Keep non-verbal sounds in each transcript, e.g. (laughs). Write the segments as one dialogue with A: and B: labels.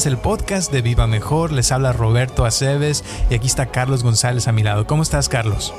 A: es el podcast de Viva Mejor. Les habla Roberto Aceves y aquí está Carlos González a mi lado. ¿Cómo estás, Carlos?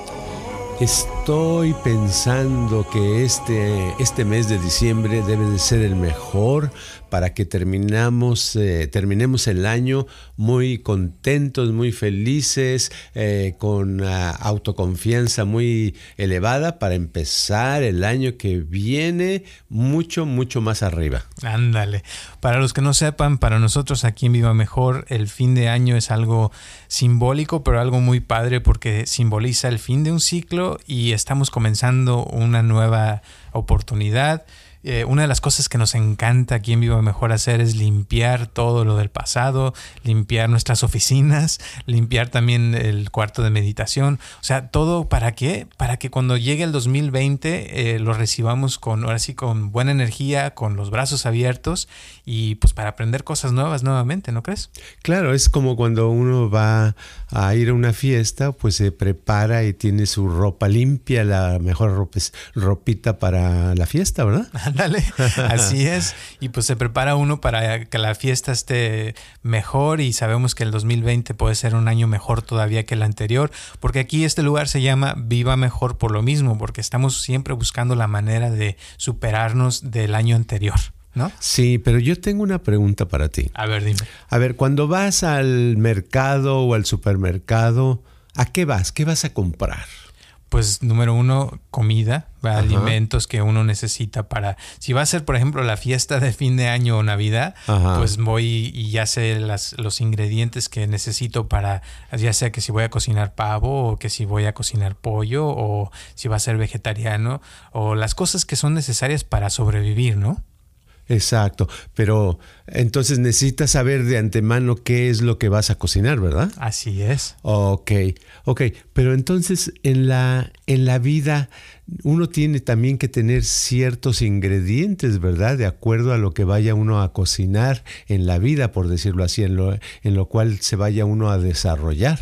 B: Estoy pensando que este, este mes de diciembre debe de ser el mejor para que terminamos, eh, terminemos el año muy contentos, muy felices, eh, con autoconfianza muy elevada para empezar el año que viene mucho, mucho más arriba.
A: Ándale. Para los que no sepan, para nosotros aquí en Viva Mejor, el fin de año es algo simbólico, pero algo muy padre porque simboliza el fin de un ciclo y estamos comenzando una nueva oportunidad eh, una de las cosas que nos encanta aquí en Viva Mejor hacer es limpiar todo lo del pasado, limpiar nuestras oficinas, limpiar también el cuarto de meditación. O sea, todo para qué? Para que cuando llegue el 2020 eh, lo recibamos con, ahora sí, con buena energía, con los brazos abiertos y pues para aprender cosas nuevas nuevamente, ¿no crees?
B: Claro, es como cuando uno va a ir a una fiesta, pues se prepara y tiene su ropa limpia, la mejor ropa, ropita para la fiesta, ¿verdad? (laughs)
A: Ándale, (laughs) así es. Y pues se prepara uno para que la fiesta esté mejor y sabemos que el 2020 puede ser un año mejor todavía que el anterior, porque aquí este lugar se llama Viva Mejor por lo mismo, porque estamos siempre buscando la manera de superarnos del año anterior. ¿No?
B: Sí, pero yo tengo una pregunta para ti.
A: A ver, dime.
B: A ver, cuando vas al mercado o al supermercado, ¿a qué vas? ¿Qué vas a comprar?
A: Pues número uno, comida, alimentos que uno necesita para, si va a ser por ejemplo la fiesta de fin de año o Navidad, pues voy y ya sé las, los ingredientes que necesito para, ya sea que si voy a cocinar pavo o que si voy a cocinar pollo o si va a ser vegetariano o las cosas que son necesarias para sobrevivir, ¿no?
B: Exacto, pero entonces necesitas saber de antemano qué es lo que vas a cocinar, ¿verdad?
A: Así es.
B: Ok, ok, pero entonces en la, en la vida uno tiene también que tener ciertos ingredientes, ¿verdad? De acuerdo a lo que vaya uno a cocinar en la vida, por decirlo así, en lo, en lo cual se vaya uno a desarrollar.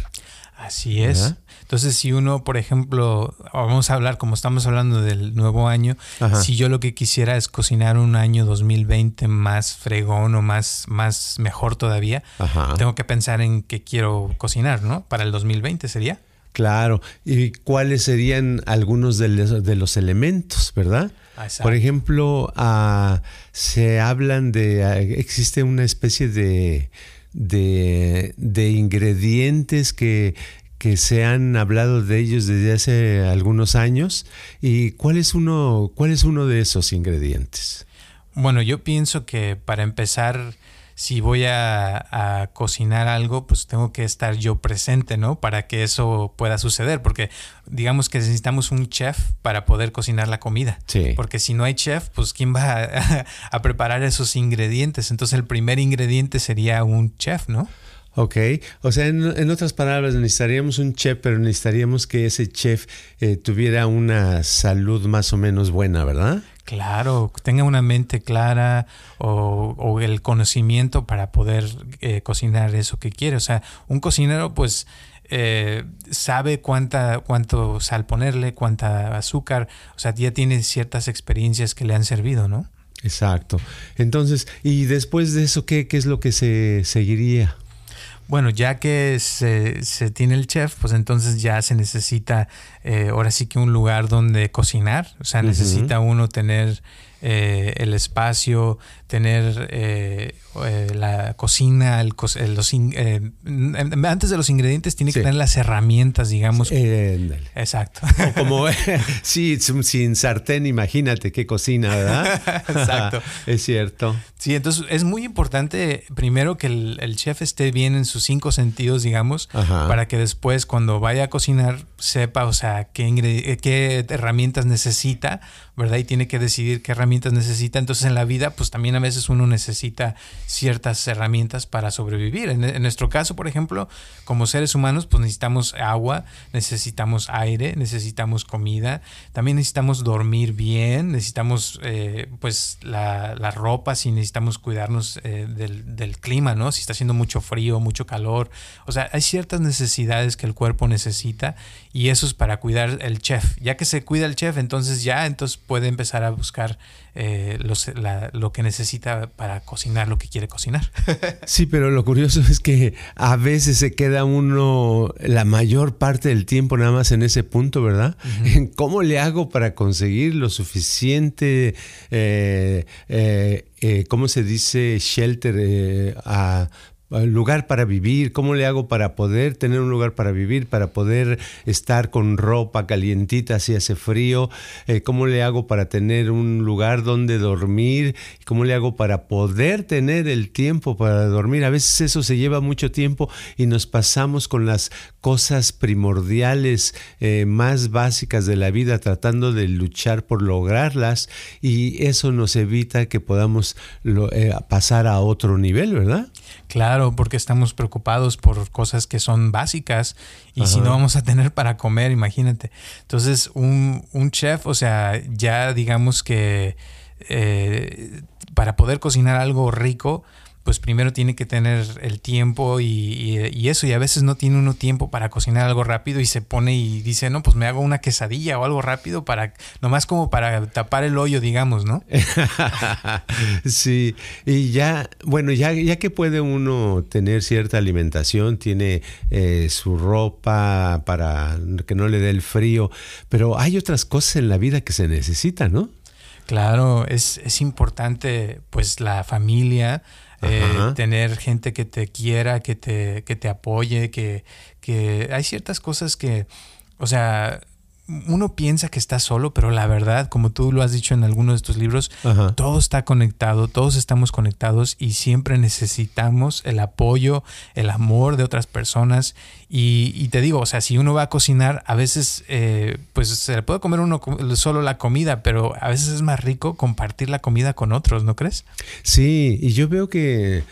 A: Así es. Entonces, si uno, por ejemplo, vamos a hablar, como estamos hablando del nuevo año, si yo lo que quisiera es cocinar un año 2020 más fregón o más, más mejor todavía, tengo que pensar en qué quiero cocinar, ¿no? Para el 2020 sería.
B: Claro. ¿Y cuáles serían algunos de los, de los elementos, verdad? Por ejemplo, ah, se hablan de, ah, existe una especie de, de, de ingredientes que que se han hablado de ellos desde hace algunos años. ¿Y cuál es uno, cuál es uno de esos ingredientes?
A: Bueno, yo pienso que para empezar, si voy a, cocinar algo, pues tengo que estar yo presente, ¿no? Para que eso pueda suceder, porque digamos que necesitamos un chef para poder cocinar la comida.
B: Sí.
A: Porque si no hay chef, pues ¿quién va a, (laughs) a preparar esos ingredientes? Entonces el primer ingrediente sería un chef, ¿no?
B: Ok, o sea, en, otras palabras, necesitaríamos un chef, pero necesitaríamos que ese chef eh, tuviera una salud más o menos buena, ¿verdad?
A: Claro, tenga una mente clara o, el conocimiento para poder eh, cocinar eso que quiere. O sea, un cocinero pues eh, sabe cuánta, cuánto sal ponerle, cuánta azúcar, o sea, ya tiene ciertas experiencias que le han servido, ¿no?
B: Exacto. Entonces, ¿y después de eso qué, qué es lo que se seguiría?
A: Bueno, ya que se, se, tiene el chef, pues entonces ya se necesita eh, ahora sí que un lugar donde cocinar. O sea, necesita uno tener eh, el espacio, tener eh, eh, la cocina, el, los antes de los ingredientes tiene que tener las herramientas, digamos. Exacto.
B: como (laughs) sí, sin sartén, imagínate qué cocina, ¿verdad? (laughs)
A: Exacto. (laughs)
B: es cierto.
A: Sí, entonces es muy importante primero que el, chef esté bien en sus cinco sentidos, digamos, para que después cuando vaya a cocinar sepa, o sea, qué, qué herramientas necesita, ¿verdad? Y tiene que decidir qué herramientas necesita. Entonces en la vida, pues también a veces uno necesita ciertas herramientas para sobrevivir. En, nuestro caso, por ejemplo, como seres humanos, pues necesitamos agua, necesitamos aire, necesitamos comida, también necesitamos dormir bien, necesitamos eh, pues la, ropa, si necesitamos cuidarnos eh, del, clima, ¿no? Si está haciendo mucho frío, mucho calor. O sea, hay ciertas necesidades que el cuerpo necesita y eso es para cuidar el chef. Ya que se cuida el chef, entonces ya, entonces puede empezar a buscar eh, lo que necesita para cocinar lo que quiere cocinar. (laughs)
B: sí, pero lo curioso es que a veces se queda uno la mayor parte del tiempo nada más en ese punto, ¿verdad? ¿Cómo le hago para conseguir lo suficiente, eh, eh, ¿cómo se dice? Shelter a lugar para vivir, cómo le hago para poder tener un lugar para vivir, para poder estar con ropa calientita si hace frío, eh, cómo le hago para tener un lugar donde dormir, cómo le hago para poder tener el tiempo para dormir. A veces eso se lleva mucho tiempo y nos pasamos con las cosas primordiales eh, más básicas de la vida tratando de luchar por lograrlas y eso nos evita que podamos eh, pasar a otro nivel, ¿verdad?
A: Claro, porque estamos preocupados por cosas que son básicas y si no vamos a tener para comer, imagínate. Entonces, un, un chef, o sea, ya digamos que eh, para poder cocinar algo rico, pues primero tiene que tener el tiempo y, eso, y a veces no tiene uno tiempo para cocinar algo rápido y se pone y dice, no, pues me hago una quesadilla o algo rápido para, nomás como para tapar el hoyo, digamos, ¿no? (laughs)
B: sí, y ya, bueno, ya, ya que puede uno tener cierta alimentación, tiene eh, su ropa para que no le dé el frío, pero hay otras cosas en la vida que se necesitan, ¿no?
A: Claro, es, es importante pues la familia, eh, tener gente que te quiera, que te, que te apoye, que, que hay ciertas cosas que, o sea, uno piensa que está solo, pero la verdad, como tú lo has dicho en algunos de tus libros, todo está conectado, todos estamos conectados y siempre necesitamos el apoyo, el amor de otras personas. Y, te digo, o sea, si uno va a cocinar, a veces, eh, pues se le puede comer uno solo la comida, pero a veces es más rico compartir la comida con otros, ¿no crees?
B: Sí, y yo veo que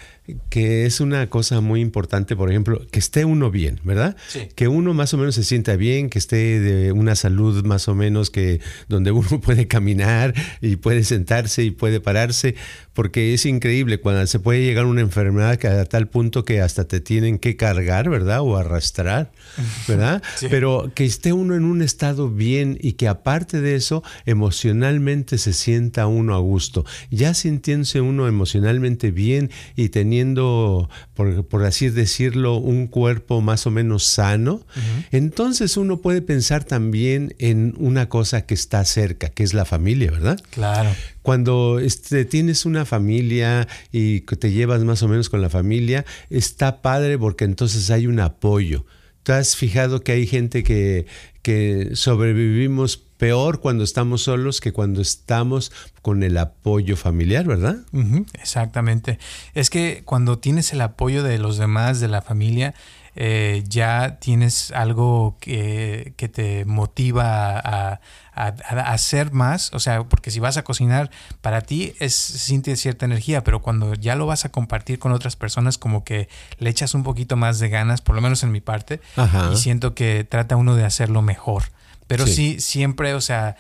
B: que es una cosa muy importante, por ejemplo, que esté uno bien, ¿verdad? Que uno más o menos se sienta bien, que esté de una salud más o menos que donde uno (laughs) puede caminar y puede sentarse y puede pararse, porque es increíble cuando se puede llegar una enfermedad que a tal punto que hasta te tienen que cargar, ¿verdad? O arrastrar, ¿verdad? Pero que esté uno en un estado bien y que aparte de eso, emocionalmente se sienta uno a gusto. Ya sintiéndose uno emocionalmente bien y teniendo, por, así decirlo, un cuerpo más o menos sano, entonces uno puede pensar también en una cosa que está cerca, que es la familia, ¿verdad?
A: Claro
B: cuando este, tienes una familia y te llevas más o menos con la familia, está padre porque entonces hay un apoyo. ¿Te has fijado que hay gente que, que sobrevivimos peor cuando estamos solos que cuando estamos con el apoyo familiar, ¿verdad?
A: exactamente. Es que cuando tienes el apoyo de los demás, de la familia, eh, ya tienes algo que, te motiva a, hacer más, o sea, porque si vas a cocinar, para ti es siente cierta energía, pero cuando ya lo vas a compartir con otras personas, como que le echas un poquito más de ganas, por lo menos en mi parte, y siento que trata uno de hacerlo mejor. Pero sí, siempre, o sea,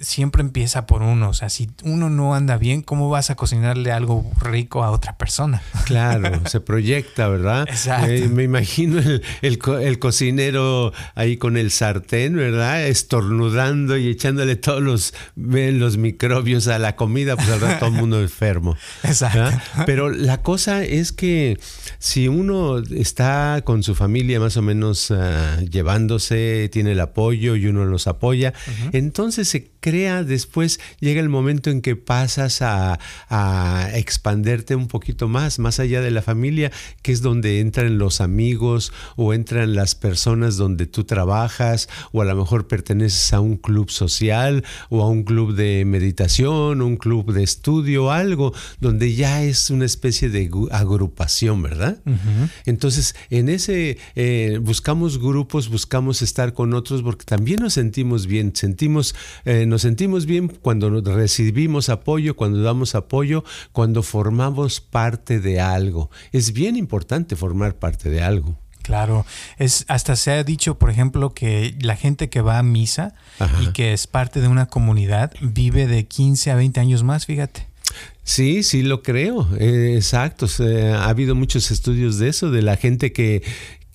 A: siempre empieza por uno. O sea, si uno no anda bien, ¿cómo vas a cocinarle algo rico a otra persona? (laughs)
B: Claro, se proyecta, ¿verdad? Exacto. Eh, me imagino el, cocinero ahí con el sartén, ¿verdad? Estornudando y echándole todos los, los microbios a la comida, pues rato todo el mundo (laughs) enfermo. Exacto. Pero la cosa es que si uno está con su familia más o menos ah, llevándose, tiene el apoyo y uno los apoya, entonces se crea, después llega el momento en que pasas a, a expanderte un poquito más, más allá de la familia, que es donde entran los amigos o entran las personas donde tú trabajas o a lo mejor perteneces a un club social o a un club de meditación, un club de estudio, algo donde ya es una especie de agrupación, ¿verdad? Entonces, en ese eh, buscamos grupos, buscamos estar con otros porque también nos sentimos bien, sentimos, eh, nos sentimos bien cuando recibimos apoyo, cuando damos apoyo, cuando formamos parte de algo. Es bien importante formar parte de algo.
A: Claro, es hasta se ha dicho, por ejemplo, que la gente que va a misa y que es parte de una comunidad vive de 15 a 20 años más, fíjate.
B: Sí, sí lo creo, eh, exacto. ha habido muchos estudios de eso, de la gente que,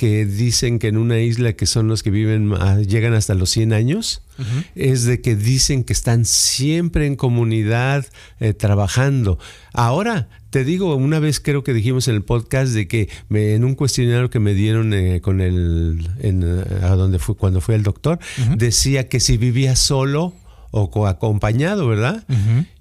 B: que dicen que en una isla que son los que viven, llegan hasta los 100 años, es de que dicen que están siempre en comunidad eh, trabajando. Ahora, te digo, una vez creo que dijimos en el podcast de que me, en un cuestionario que me dieron eh, con el, en, a donde fue, cuando fue el doctor, decía que si vivía solo, o acompañado, ¿verdad?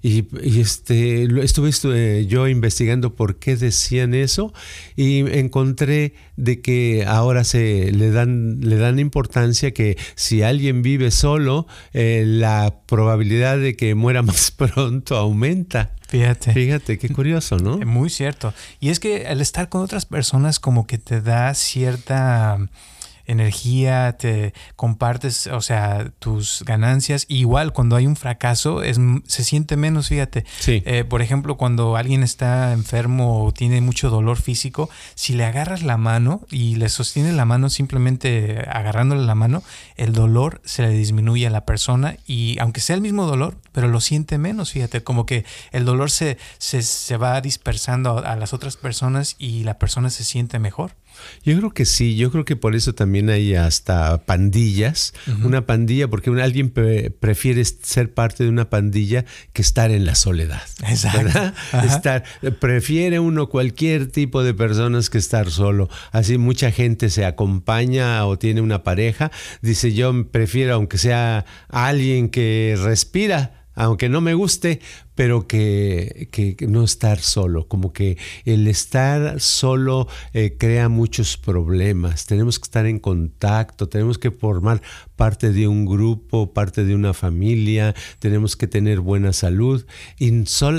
B: y, este, estuve, yo investigando por qué decían eso y encontré de que ahora se le dan, le dan importancia que si alguien vive solo, eh, la probabilidad de que muera (laughs) más pronto aumenta.
A: Fíjate.
B: Fíjate, qué curioso, ¿no? (laughs)
A: Muy cierto. Y es que al estar con otras personas como que te da cierta energía, te compartes, o sea, tus ganancias. igual cuando hay un fracaso, es, se siente menos, fíjate. Eh, por ejemplo, cuando alguien está enfermo o tiene mucho dolor físico, si le agarras la mano y le sostienes la mano simplemente agarrándole la mano, el dolor se le disminuye a la persona y aunque sea el mismo dolor, pero lo siente menos, fíjate, como que el dolor se, se, va dispersando a las otras personas y la persona se siente mejor.
B: Yo creo que sí, yo creo que por eso también hay hasta pandillas, una pandilla, porque alguien prefiere ser parte de una pandilla que estar en la soledad. Exacto. Estar, prefiere uno cualquier tipo de personas que estar solo. Así mucha gente se acompaña o tiene una pareja, dice yo prefiero aunque sea alguien que respira aunque no me guste, pero que, no estar solo, como que el estar solo eh, crea muchos problemas. Tenemos que estar en contacto, tenemos que formar parte de un grupo, parte de una familia, tenemos que tener buena salud. Y,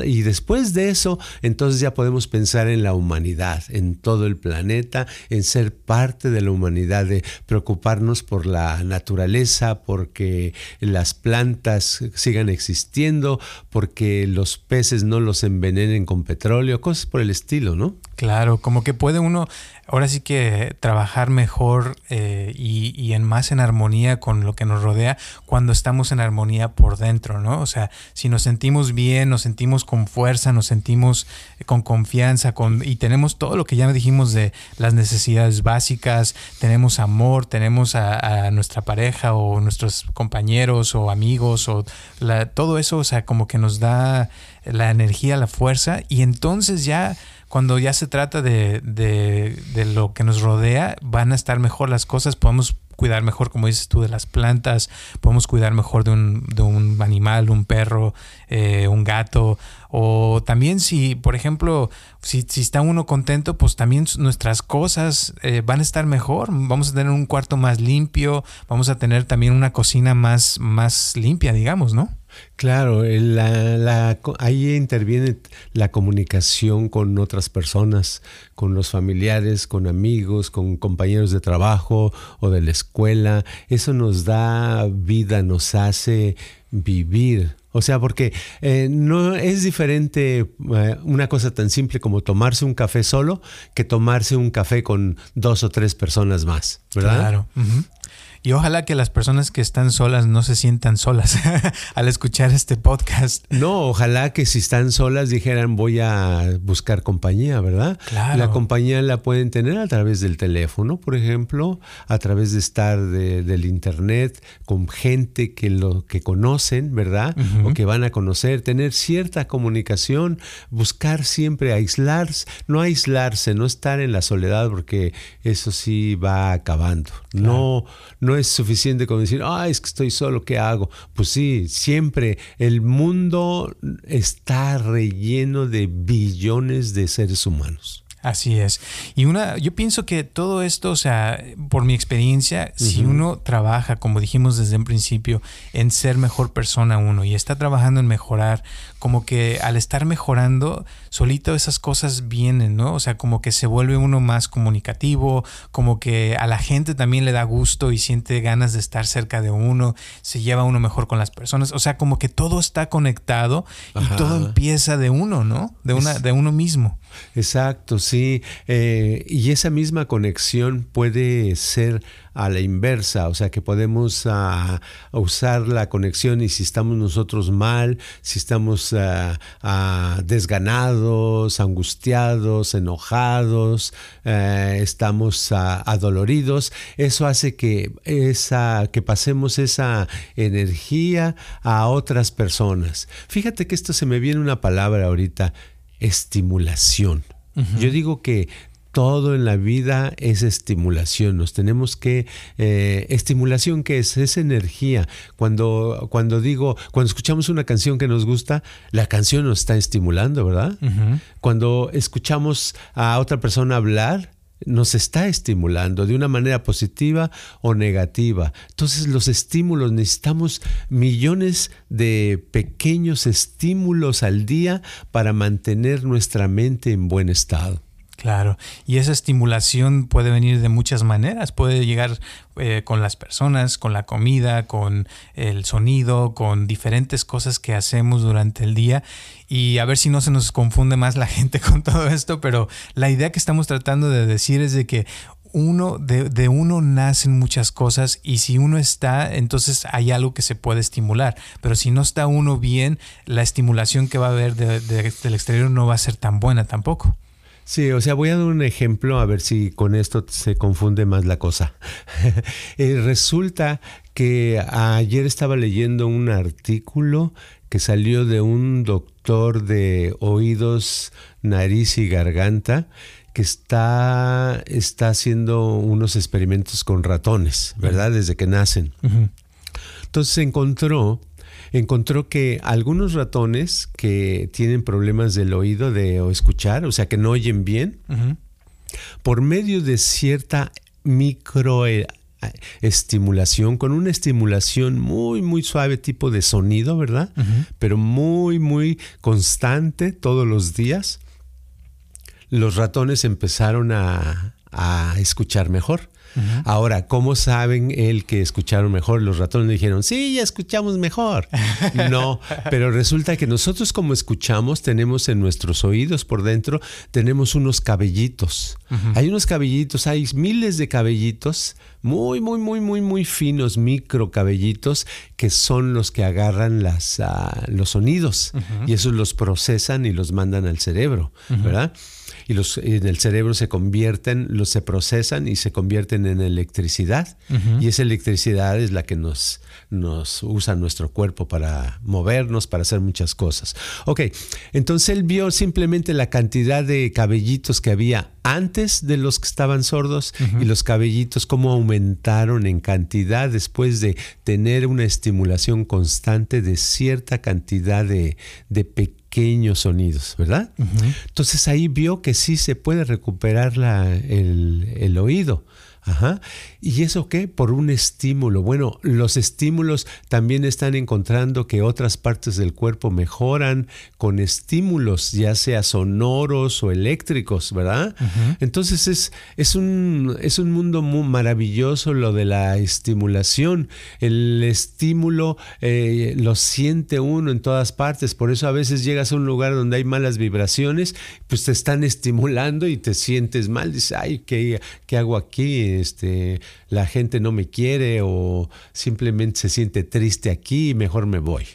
B: y después de eso, entonces ya podemos pensar en la humanidad, en todo el planeta, en ser parte de la humanidad, de preocuparnos por la naturaleza, porque las plantas sigan existiendo, porque los peces no los envenenen con petróleo, cosas por el estilo, ¿no?
A: Claro, como que puede uno ahora sí que trabajar mejor eh, y, en más en armonía con lo que nos rodea cuando estamos en armonía por dentro, ¿no? O sea, si nos sentimos bien, nos sentimos con fuerza, nos sentimos eh, con confianza con, y tenemos todo lo que ya dijimos de las necesidades básicas, tenemos amor, tenemos a, nuestra pareja o nuestros compañeros o amigos o todo eso, o sea, como que nos da la energía, la fuerza y entonces ya cuando ya se trata de, de, lo que nos rodea, van a estar mejor las cosas, podemos cuidar mejor, como dices tú, de las plantas, podemos cuidar mejor de un, de un animal, un perro, eh, un gato, o también si, por ejemplo, si, si, está uno contento, pues también nuestras cosas eh, van a estar mejor, vamos a tener un cuarto más limpio, vamos a tener también una cocina más, más limpia, digamos, ¿no?
B: Claro, la, ahí interviene la comunicación con otras personas, con los familiares, con amigos, con compañeros de trabajo o de la escuela. Eso nos da vida, nos hace vivir. O sea, porque eh, no es diferente eh, una cosa tan simple como tomarse un café solo que tomarse un café con dos o tres personas más, ¿verdad?
A: Claro. Y ojalá que las personas que están solas no se sientan solas (laughs) al escuchar este podcast.
B: No, ojalá que si están solas dijeran voy a buscar compañía, ¿verdad? Claro. La compañía la pueden tener a través del teléfono, por ejemplo, a través de estar del internet con gente que lo que conocen, ¿verdad? O que van a conocer, tener cierta comunicación, buscar siempre aislarse, no aislarse, no estar en la soledad porque eso sí va acabando. No, no no es suficiente con decir, ah, es que estoy solo, ¿qué hago? Pues sí, siempre el mundo está relleno de billones de seres humanos.
A: Así es. Y una, yo pienso que todo esto, o sea, por mi experiencia, si uno trabaja, como dijimos desde un principio, en ser mejor persona uno y está trabajando en mejorar, como que al estar mejorando, solito esas cosas vienen, ¿no? O sea, como que se vuelve uno más comunicativo, como que a la gente también le da gusto y siente ganas de estar cerca de uno, se lleva uno mejor con las personas, o sea, como que todo está conectado y todo empieza de uno, ¿no? De una, de uno mismo.
B: Exacto, sí. Eh, y esa misma conexión puede ser a la inversa, o sea que podemos ah, usar la conexión y si estamos nosotros mal, si estamos ah, ah, desganados, angustiados, enojados, eh, estamos adoloridos, eso hace que, esa, que pasemos esa energía a otras personas. Fíjate que esto se me viene una palabra ahorita, estimulación. Yo digo que todo en la vida es estimulación. Nos tenemos que. Eh, estimulación, ¿qué es? Es energía. Cuando, cuando digo, cuando escuchamos una canción que nos gusta, la canción nos está estimulando, ¿verdad? Cuando escuchamos a otra persona hablar, nos está estimulando de una manera positiva o negativa. Entonces los estímulos, necesitamos millones de pequeños estímulos al día para mantener nuestra mente en buen estado.
A: Claro, y esa estimulación puede venir de muchas maneras, puede llegar eh, con las personas, con la comida, con el sonido, con diferentes cosas que hacemos durante el día y a ver si no se nos confunde más la (laughs) gente con todo esto, pero la idea que estamos tratando de decir es de que uno, de, de, uno nacen muchas cosas y si uno está, entonces hay algo que se puede estimular. Pero si no está uno bien, la estimulación que va a haber del exterior no va a ser tan buena tampoco.
B: Sí, o sea, voy a dar un ejemplo a ver si con esto se confunde más la cosa. (laughs) Eh, resulta que ayer estaba leyendo un artículo que salió de un doctor de oídos, nariz y garganta que está, está haciendo unos experimentos con ratones, ¿verdad? Desde que nacen. Entonces se encontró encontró que algunos ratones que tienen problemas del oído de o escuchar, o sea que no oyen bien, por medio de cierta micro eh, con una estimulación muy, muy suave, tipo de sonido, ¿verdad? Pero muy, muy constante todos los días, los ratones empezaron a, a escuchar mejor. Ahora, ¿cómo saben el que escucharon mejor? Los ratones dijeron, sí, ya escuchamos mejor. (laughs) no, pero resulta que nosotros como escuchamos tenemos en nuestros oídos por dentro, tenemos unos cabellitos. Hay unos cabellitos, hay miles de cabellitos muy, muy, muy, muy, muy finos, micro cabellitos que son los que agarran las, ah, los sonidos y esos los procesan y los mandan al cerebro, ¿verdad? Y los en el cerebro se convierten, los se procesan y se convierten en electricidad. Y esa electricidad es la que nos, nos usa nuestro cuerpo para movernos, para hacer muchas cosas. Ok, entonces él vio simplemente la cantidad de cabellitos que había antes de los que estaban sordos y los cabellitos cómo aumentaron en cantidad después de tener una estimulación constante de cierta cantidad de, de pequeños pequeños sonidos, ¿verdad? Entonces ahí vio que sí se puede recuperar la, el, el oído. Ajá. ¿Y eso qué? Por un estímulo. Bueno, los estímulos también están encontrando que otras partes del cuerpo mejoran con estímulos, ya sea sonoros o eléctricos, ¿verdad? Entonces es, es, un, es un mundo muy maravilloso lo de la estimulación. El estímulo eh, lo siente uno en todas partes. Por eso a veces llegas a un lugar donde hay malas vibraciones, pues te están estimulando y te sientes mal. Dices, ay, ¿qué, qué hago aquí? este, la gente no me quiere o simplemente se siente triste aquí y mejor me voy.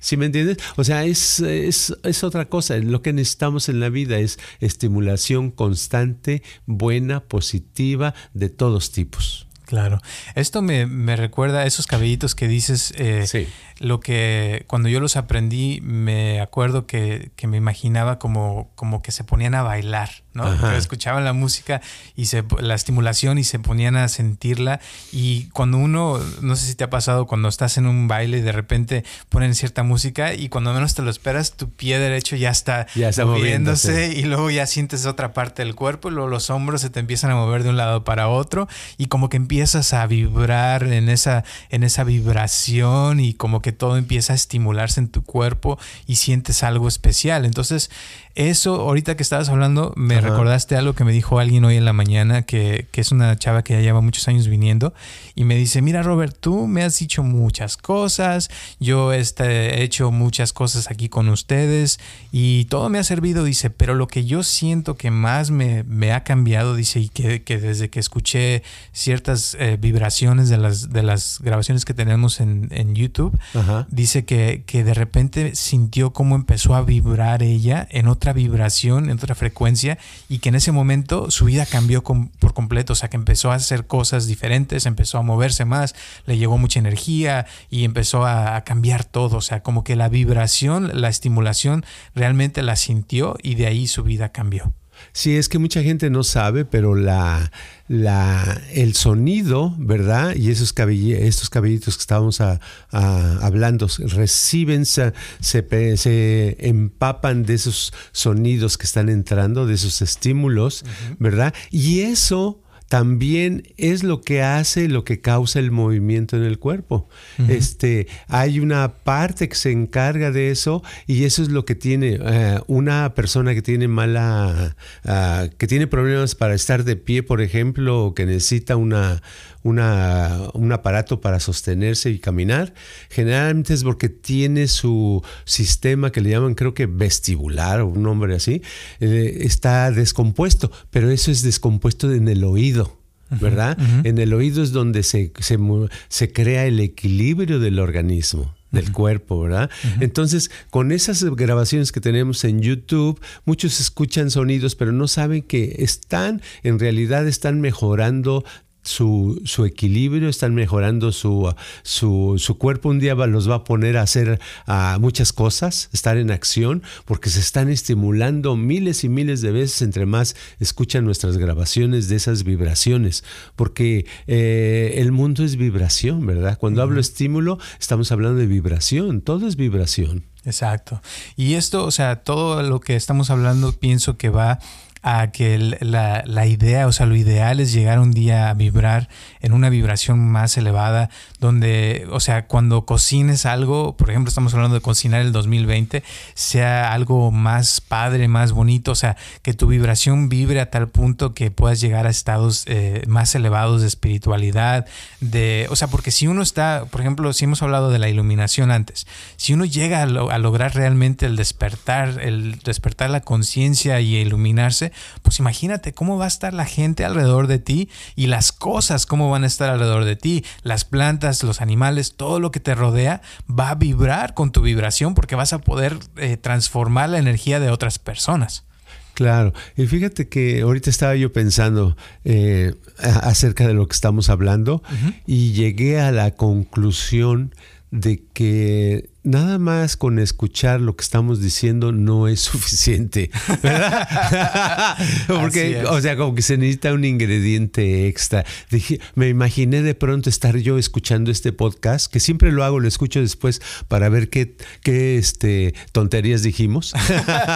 B: ¿Sí me entiendes? O sea, es, es, es, otra cosa. Lo que necesitamos en la vida es estimulación constante, buena, positiva, de todos tipos.
A: Claro. Esto me, me recuerda a esos cabellitos que dices. Eh, sí lo que cuando yo los aprendí me acuerdo que, me imaginaba como, como que se ponían a bailar, ¿no? escuchaban la música y se, la estimulación y se ponían a sentirla y cuando uno, no sé si te ha pasado, cuando estás en un baile y de repente ponen cierta música y cuando menos te lo esperas, tu pie derecho ya está, moviéndose y luego ya sientes otra parte del cuerpo y luego los hombros se te empiezan a mover de un lado para otro y como que empiezas a vibrar en esa, en esa vibración y como que todo empieza a estimularse en tu cuerpo y sientes algo especial. Entonces, eso ahorita que estabas hablando me, recordaste algo que me dijo alguien hoy en la mañana, que, que, es una chava que ya lleva muchos años viniendo, y me dice, mira Robert, tú me has dicho muchas cosas, yo este, he hecho muchas cosas aquí con ustedes, y todo me ha servido, dice, pero lo que yo siento que más me, me ha cambiado, dice, y que, que desde que escuché ciertas eh, vibraciones de las, de las grabaciones que tenemos en, en YouTube, dice que, que de repente sintió cómo empezó a vibrar ella en otra vibración, en otra frecuencia, y que en ese momento su vida cambió por completo, o sea, que empezó a hacer cosas diferentes, empezó a moverse más, le llegó mucha energía y empezó a, a cambiar todo, o sea, como que la vibración, la estimulación realmente la sintió y de ahí su vida cambió.
B: Sí, es que mucha gente no sabe, pero la, la, el sonido, ¿verdad? Y esos estos cabellitos que estábamos hablando reciben, se, se, empapan de esos sonidos que están entrando, de esos estímulos, ¿verdad? Y eso también es lo que hace, lo que causa el movimiento en el cuerpo. Este, hay una parte que se encarga de eso y eso es lo que tiene eh, una persona que tiene mala, ah, que tiene problemas para estar de pie, por ejemplo, o que necesita una, una, un aparato para sostenerse y caminar, generalmente es porque tiene su sistema que le llaman creo que vestibular o un nombre así, eh, está descompuesto, pero eso es descompuesto en el oído. ¿Verdad? En el oído es donde se, se, se crea el equilibrio del organismo del cuerpo, ¿verdad? Entonces, con esas grabaciones que tenemos en YouTube, muchos escuchan sonidos, pero no saben que están, en realidad están mejorando su, su, equilibrio, están mejorando su, su, su, cuerpo. Un día los va a poner a hacer muchas cosas, estar en acción, porque se están estimulando miles y miles de veces entre más escuchan nuestras grabaciones de esas vibraciones, porque eh, el mundo es vibración, ¿verdad? Cuando hablo estímulo, estamos hablando de vibración, todo es vibración.
A: Exacto. Y esto, o sea, todo lo que estamos hablando pienso que va a que la, la, idea, o sea, lo ideal es llegar un día a vibrar en una vibración más elevada, donde, o sea, cuando cocines algo, por ejemplo, estamos hablando de cocinar el 2020, sea algo más padre, más bonito, o sea, que tu vibración vibre a tal punto que puedas llegar a estados eh, más elevados de espiritualidad, de, o sea, porque si uno está, por ejemplo, si hemos hablado de la iluminación antes, si uno llega a, a lograr realmente el despertar, el despertar la conciencia y iluminarse, pues imagínate cómo va a estar la gente alrededor de ti y las cosas cómo van a estar alrededor de ti, las plantas, los animales, todo lo que te rodea va a vibrar con tu vibración porque vas a poder eh, transformar la energía de otras personas.
B: Claro, y fíjate que ahorita estaba yo pensando eh, acerca de lo que estamos hablando y llegué a la conclusión de que nada más con escuchar lo que estamos diciendo no es (laughs) suficiente, ¿verdad? (laughs) Porque, o sea, como que se necesita un ingrediente extra. Dije, me imaginé de pronto estar yo escuchando este podcast, que siempre lo hago, lo escucho después para ver qué, qué este, tonterías dijimos.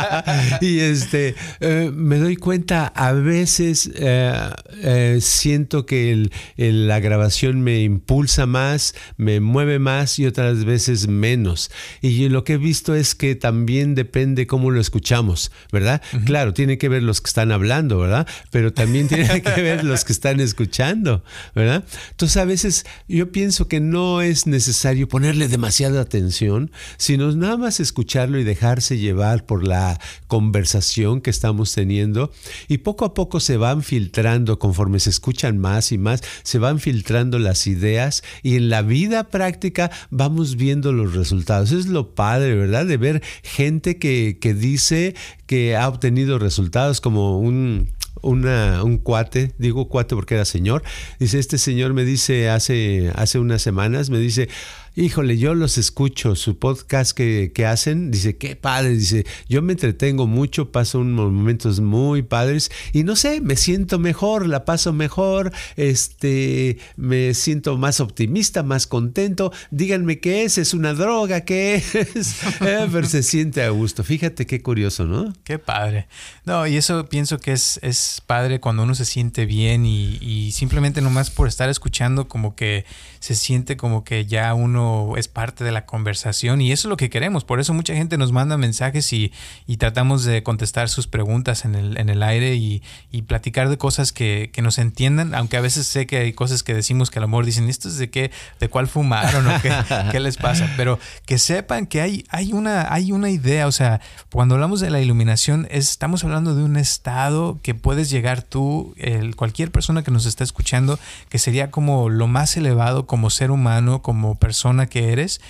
B: (laughs) y este, eh, me doy cuenta, a veces eh, eh, siento que la grabación me impulsa más, me mueve más y otras veces menos. Y lo que he visto es que también depende cómo lo escuchamos, ¿verdad? Claro, tiene que ver los que están hablando, ¿verdad? Pero también tiene (laughs) que ver los que están escuchando, ¿verdad? Entonces a veces yo pienso que no es necesario ponerle demasiada atención, sino nada más escucharlo y dejarse llevar por la conversación que estamos teniendo y poco a poco se van filtrando conforme se escuchan más y más, se van filtrando las ideas y en la vida práctica vamos viendo los resultados eso es lo padre, ¿verdad? De ver gente que, que dice que ha obtenido resultados como un, un cuate, digo cuate porque era señor, dice, este señor me dice hace, hace unas semanas, me dice, híjole, yo los escucho, su podcast que, hacen, dice, qué padre, dice, yo me entretengo mucho, paso unos momentos muy padres y no sé, me siento mejor, la paso mejor, este, me siento más optimista, más contento, díganme qué es, es una droga, qué es, (laughs) eh, pero se siente a gusto, fíjate qué curioso, ¿no?
A: Qué padre. No, y eso pienso que es, es padre cuando uno se siente bien y, y simplemente nomás por estar escuchando como que se siente como que ya uno es parte de la conversación y eso es lo que queremos. Por eso mucha gente nos manda mensajes y, tratamos de contestar sus preguntas en el, en el aire y, platicar de cosas que, nos entiendan, aunque a veces sé que hay cosas que decimos que al amor dicen, ¿esto es de qué, de cuál fumaron o qué, (laughs) qué les pasa? Pero que sepan que hay, hay, una, hay una idea, o sea, cuando hablamos de la iluminación, estamos hablando de un estado que puedes llegar tú, el, cualquier persona que nos está escuchando, que sería como lo más elevado como ser humano, como persona que eres,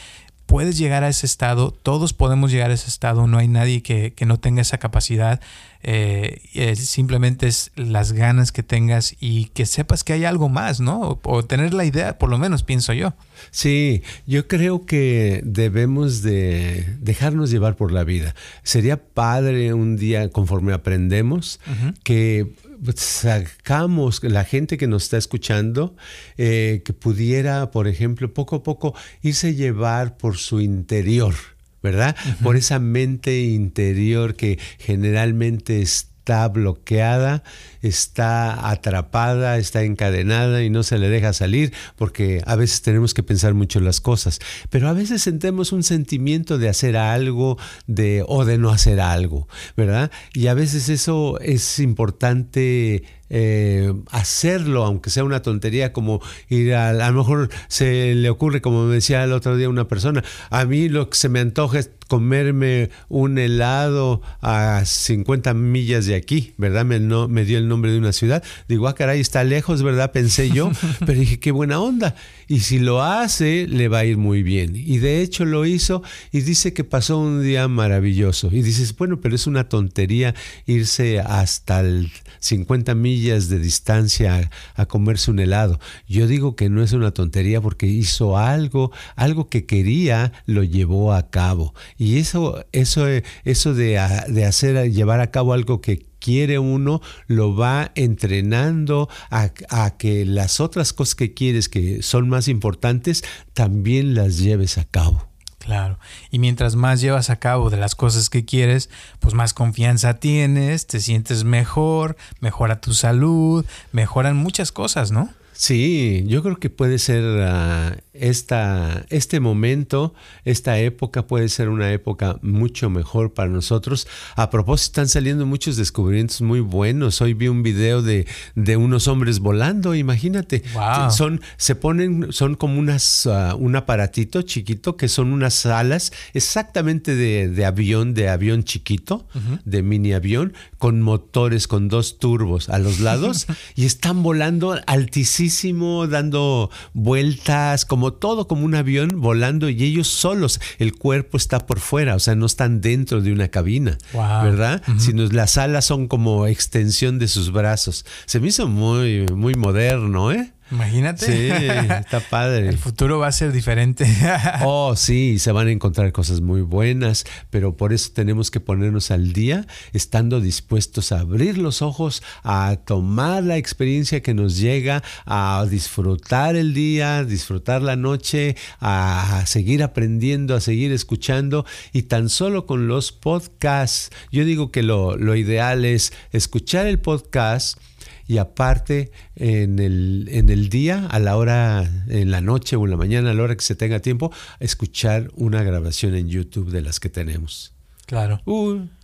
A: puedes llegar a ese estado, todos podemos llegar a ese estado, no hay nadie que, no tenga esa capacidad, eh, simplemente es las ganas que tengas y que sepas que hay algo más, ¿no? O, tener la idea, por lo menos pienso yo.
B: Sí, yo creo que debemos de dejarnos llevar por la vida. Sería padre un día, conforme aprendemos, que sacamos la gente que nos está escuchando, eh, que pudiera, por ejemplo, poco a poco irse llevar por su interior, ¿verdad? Por esa mente interior que generalmente está bloqueada está atrapada, está encadenada y no se le deja salir porque a veces tenemos que pensar mucho las cosas, pero a veces sentimos un sentimiento de hacer algo de, o de no hacer algo, ¿verdad? Y a veces eso es importante eh, hacerlo, aunque sea una tontería, como ir a, a lo mejor se le ocurre, como me decía el otro día una persona, a mí lo que se me antoja es comerme un helado a 50 millas de aquí, ¿verdad? Me, no, me dio el nombre de una ciudad. Digo, ah, caray, está lejos, ¿verdad? Pensé yo, (laughs) pero dije, qué buena onda. Y si lo hace, le va a ir muy bien. Y de hecho lo hizo y dice que pasó un día maravilloso. Y dices, bueno, pero es una tontería irse hasta el 50 millas de distancia a, comerse un helado. Yo digo que no es una tontería porque hizo algo, algo que quería, lo llevó a cabo. Y eso, eso, eso de, de hacer, llevar a cabo algo que quiere uno, lo va entrenando a, que las otras cosas que quieres, que son más importantes, también las lleves a cabo.
A: Claro. Y mientras más llevas a cabo de las cosas que quieres, pues más confianza tienes, te sientes mejor, mejora tu salud, mejoran muchas cosas, ¿no?
B: Sí, yo creo que puede ser ah, esta, este momento, esta época puede ser una época mucho mejor para nosotros. A propósito, están saliendo muchos descubrimientos muy buenos. Hoy vi un video de, de unos hombres volando, imagínate. Son, se ponen, son como unas, ah, un aparatito chiquito que son unas alas exactamente de, de avión, de avión chiquito, de mini avión, con motores, con dos turbos a los lados (laughs) y están volando altísimo, dando vueltas, como todo como un avión volando y ellos solos, el cuerpo está por fuera, o sea, no están dentro de una cabina, ¿verdad? Sino las alas son como extensión de sus brazos. Se me hizo muy, muy moderno, ¿eh?
A: Imagínate.
B: Sí, está padre.
A: El futuro va a ser diferente. (laughs)
B: oh, sí, se van a encontrar cosas muy buenas, pero por eso tenemos que ponernos al día, estando dispuestos a abrir los ojos, a tomar la experiencia que nos llega, a disfrutar el día, disfrutar la noche, a seguir aprendiendo, a seguir escuchando y tan solo con los podcasts. Yo digo que lo, lo ideal es escuchar el podcast y aparte en el, en el día, a la hora, en la noche o en la mañana, a la hora que se tenga tiempo, escuchar una grabación en YouTube de las que tenemos.
A: Claro.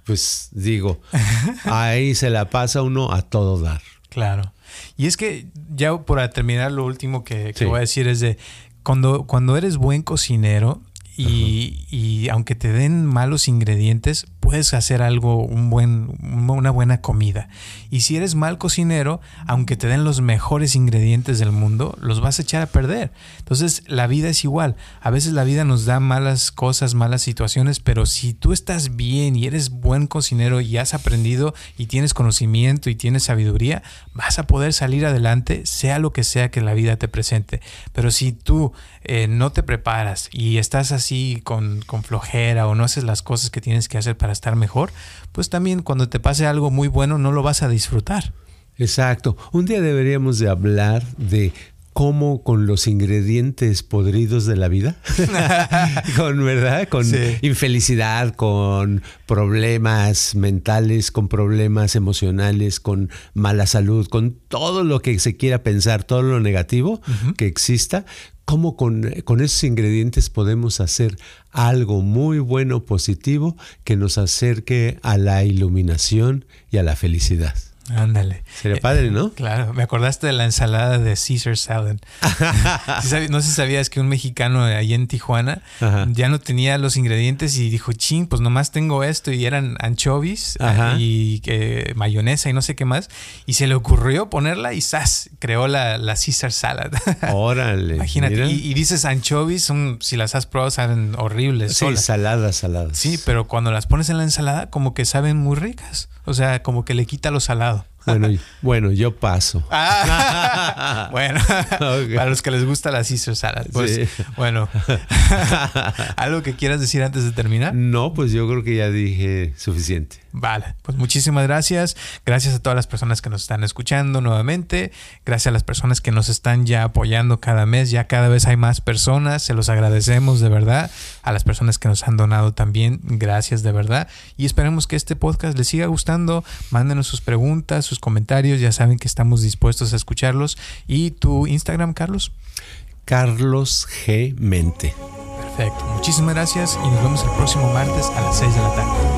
B: pues digo, (laughs) ahí se la pasa uno a todo dar.
A: Claro. Y es que ya para terminar, lo último que, voy a decir es de cuando, cuando eres buen cocinero, y, y, aunque te den malos ingredientes, puedes hacer algo, un buen, una buena comida. Y si eres mal cocinero, aunque te den los mejores ingredientes del mundo, los vas a echar a perder. Entonces, la vida es igual. A veces la vida nos da malas cosas, malas situaciones, pero si tú estás bien y eres buen cocinero y has aprendido y tienes conocimiento y tienes sabiduría, vas a poder salir adelante, sea lo que sea que la vida te presente. Pero si tú eh, no te preparas y estás así con, con flojera o no haces las cosas que tienes que hacer para estar mejor, pues también cuando te pase algo muy bueno no lo vas a disfrutar.
B: Exacto. Un día deberíamos de hablar de como con los ingredientes podridos de la vida, (laughs) con verdad, con infelicidad, con problemas mentales, con problemas emocionales, con mala salud, con todo lo que se quiera pensar, todo lo negativo que exista, cómo con, con, esos ingredientes podemos hacer algo muy bueno, positivo, que nos acerque a la iluminación y a la felicidad.
A: Ándale.
B: Sería padre, ¿no?
A: Claro, me acordaste de la ensalada de Caesar salad. (laughs) no sé si sabías que un mexicano ahí en Tijuana ya no tenía los ingredientes y dijo, ching, pues nomás tengo esto y eran anchovies y mayonesa y no sé qué más. Y se le ocurrió ponerla y ¡zas! Creó la, la Caesar salad. (laughs)
B: Órale.
A: Imagínate. Y, dices anchovies, son, si las has probado, saben horribles.
B: Sí, saladas, saladas.
A: Sí, pero cuando las pones en la ensalada, como que saben muy ricas. O sea, como que le quita lo salado.
B: Bueno, bueno, yo paso.
A: Ah, (laughs) bueno, para los que les gusta la Caesar salad. Pues, bueno, (laughs) ¿algo que quieras decir antes de terminar?
B: No, pues yo creo que ya dije suficiente.
A: Vale, pues muchísimas gracias. Gracias a todas las personas que nos están escuchando nuevamente. Gracias a las personas que nos están ya apoyando cada mes. Ya cada vez hay más personas. Se los agradecemos de verdad. A las personas que nos han donado también. Gracias de verdad. Y esperemos que este podcast les siga gustando. Mándenos sus preguntas, sus comentarios. Ya saben que estamos dispuestos a escucharlos. ¿Y tu Instagram, Carlos?
B: Carlos G. Mente.
A: Perfecto. Muchísimas gracias y nos vemos el próximo martes a las 6 de la tarde.